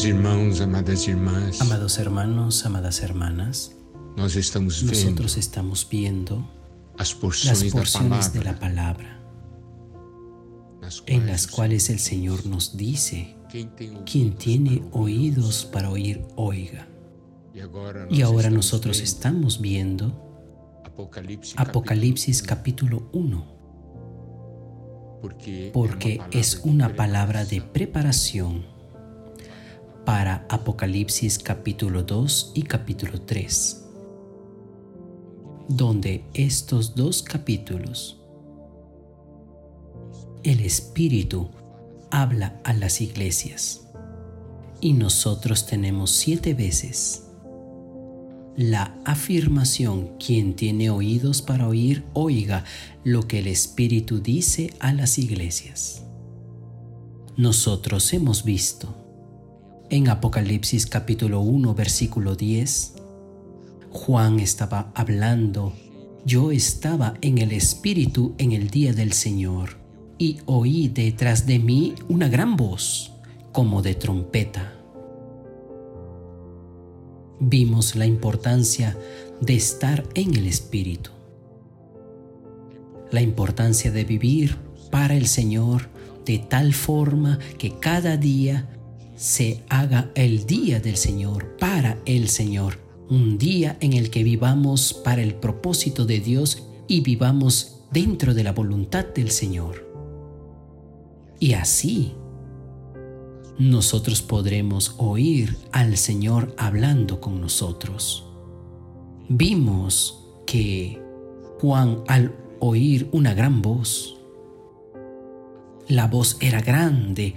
Amados irmãos, amadas irmãs, Amados hermanos, amadas hermanas, nós estamos vendo nosotros estamos viendo as las porciones de la palabra. en las cuales el Señor nos dice, quien tiene oídos para oír, oiga. Y ahora estamos nosotros estamos viendo Apocalipsis capítulo 1, porque, porque es una palabra de preparación para Apocalipsis capítulo 2 y capítulo 3, donde estos dos capítulos el Espíritu habla a las iglesias y nosotros tenemos siete veces la afirmación quien tiene oídos para oír, oiga lo que el Espíritu dice a las iglesias. Nosotros hemos visto en Apocalipsis capítulo 1 versículo 10, Juan estaba hablando, yo estaba en el Espíritu en el día del Señor y oí detrás de mí una gran voz como de trompeta. Vimos la importancia de estar en el Espíritu, la importancia de vivir para el Señor de tal forma que cada día se haga el día del Señor, para el Señor, un día en el que vivamos para el propósito de Dios y vivamos dentro de la voluntad del Señor. Y así nosotros podremos oír al Señor hablando con nosotros. Vimos que Juan al oír una gran voz, la voz era grande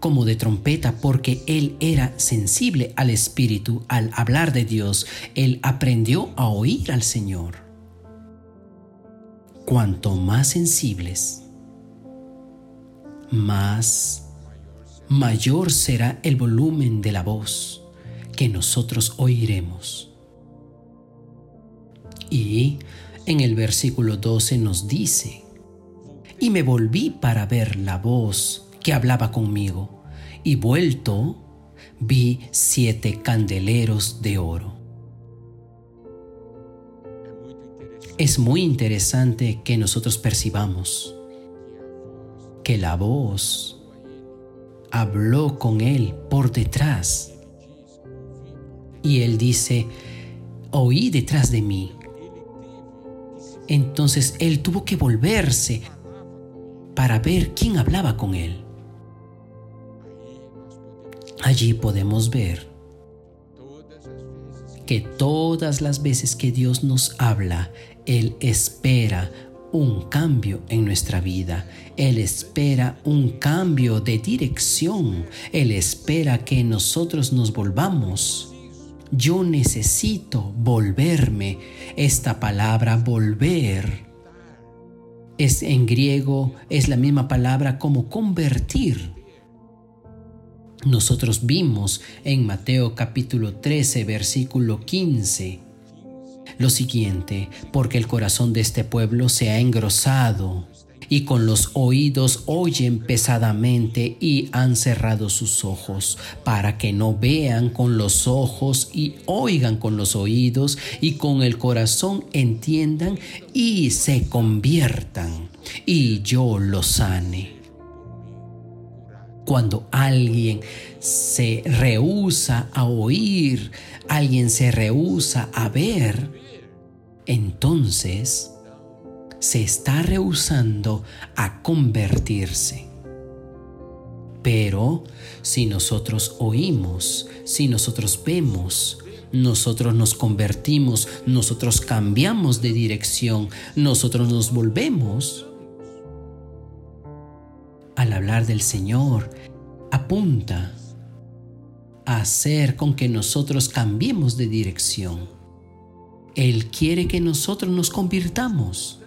como de trompeta porque él era sensible al Espíritu al hablar de Dios. Él aprendió a oír al Señor. Cuanto más sensibles, más mayor será el volumen de la voz que nosotros oiremos. Y en el versículo 12 nos dice, y me volví para ver la voz que hablaba conmigo, y vuelto vi siete candeleros de oro. Es muy interesante que nosotros percibamos que la voz habló con él por detrás. Y él dice, oí detrás de mí. Entonces él tuvo que volverse para ver quién hablaba con él. Allí podemos ver que todas las veces que Dios nos habla, Él espera un cambio en nuestra vida. Él espera un cambio de dirección. Él espera que nosotros nos volvamos. Yo necesito volverme. Esta palabra volver es en griego, es la misma palabra como convertir. Nosotros vimos en Mateo capítulo 13, versículo 15 lo siguiente, porque el corazón de este pueblo se ha engrosado y con los oídos oyen pesadamente y han cerrado sus ojos para que no vean con los ojos y oigan con los oídos y con el corazón entiendan y se conviertan y yo los sane. Cuando alguien se rehúsa a oír, alguien se rehúsa a ver, entonces se está rehusando a convertirse. Pero si nosotros oímos, si nosotros vemos, nosotros nos convertimos, nosotros cambiamos de dirección, nosotros nos volvemos. Al hablar del Señor, apunta a hacer con que nosotros cambiemos de dirección. Él quiere que nosotros nos convirtamos.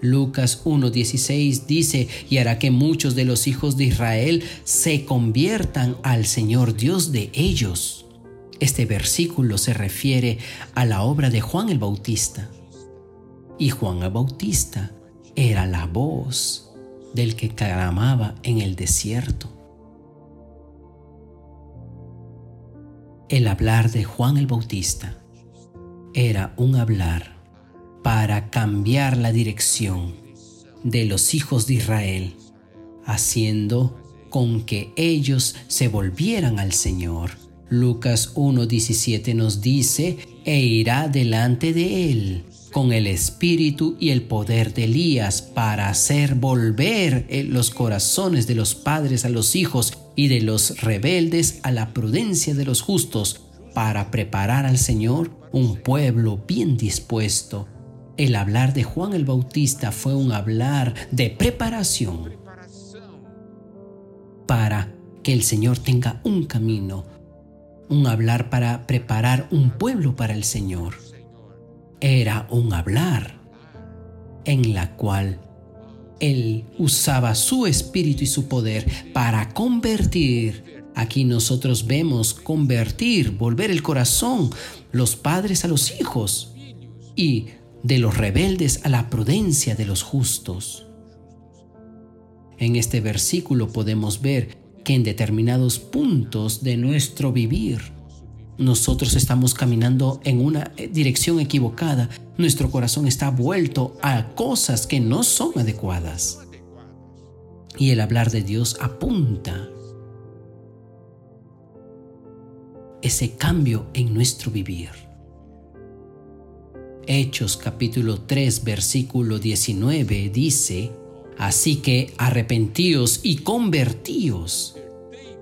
Lucas 1.16 dice, y hará que muchos de los hijos de Israel se conviertan al Señor Dios de ellos. Este versículo se refiere a la obra de Juan el Bautista. Y Juan el Bautista era la voz del que clamaba en el desierto. El hablar de Juan el Bautista era un hablar para cambiar la dirección de los hijos de Israel, haciendo con que ellos se volvieran al Señor. Lucas 1.17 nos dice, e irá delante de él con el espíritu y el poder de Elías para hacer volver eh, los corazones de los padres a los hijos y de los rebeldes a la prudencia de los justos, para preparar al Señor un pueblo bien dispuesto. El hablar de Juan el Bautista fue un hablar de preparación para que el Señor tenga un camino, un hablar para preparar un pueblo para el Señor. Era un hablar en la cual Él usaba su espíritu y su poder para convertir. Aquí nosotros vemos convertir, volver el corazón, los padres a los hijos y de los rebeldes a la prudencia de los justos. En este versículo podemos ver que en determinados puntos de nuestro vivir, nosotros estamos caminando en una dirección equivocada. Nuestro corazón está vuelto a cosas que no son adecuadas. Y el hablar de Dios apunta ese cambio en nuestro vivir. Hechos capítulo 3 versículo 19 dice, Así que arrepentíos y convertíos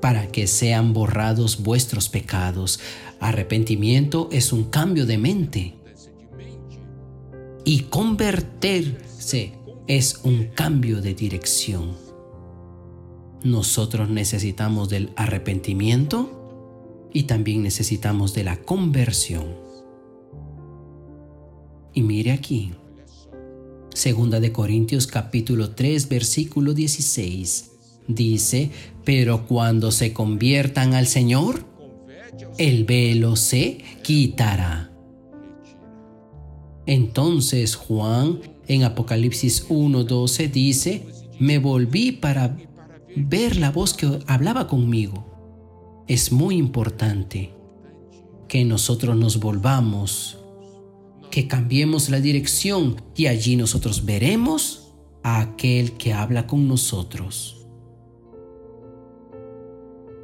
para que sean borrados vuestros pecados. Arrepentimiento es un cambio de mente. Y convertirse es un cambio de dirección. Nosotros necesitamos del arrepentimiento y también necesitamos de la conversión. Y mire aquí, Segunda de Corintios capítulo 3 versículo 16. Dice, pero cuando se conviertan al Señor, el velo se quitará. Entonces Juan en Apocalipsis 1.12 dice, me volví para ver la voz que hablaba conmigo. Es muy importante que nosotros nos volvamos que cambiemos la dirección y allí nosotros veremos a aquel que habla con nosotros.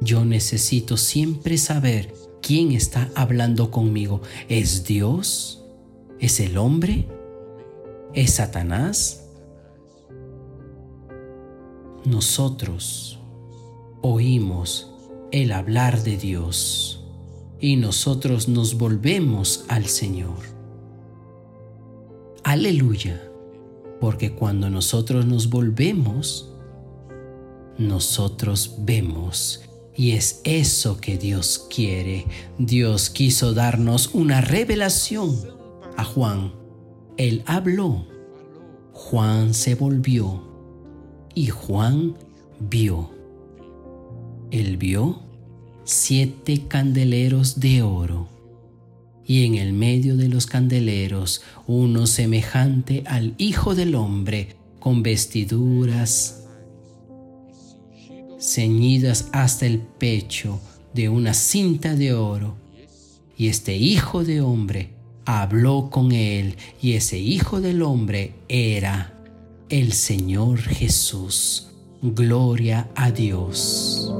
Yo necesito siempre saber quién está hablando conmigo. ¿Es Dios? ¿Es el hombre? ¿Es Satanás? Nosotros oímos el hablar de Dios y nosotros nos volvemos al Señor. Aleluya. Porque cuando nosotros nos volvemos, nosotros vemos. Y es eso que Dios quiere. Dios quiso darnos una revelación a Juan. Él habló. Juan se volvió. Y Juan vio. Él vio siete candeleros de oro y en el medio de los candeleros uno semejante al Hijo del Hombre, con vestiduras ceñidas hasta el pecho de una cinta de oro. Y este Hijo de Hombre habló con él, y ese Hijo del Hombre era el Señor Jesús. Gloria a Dios.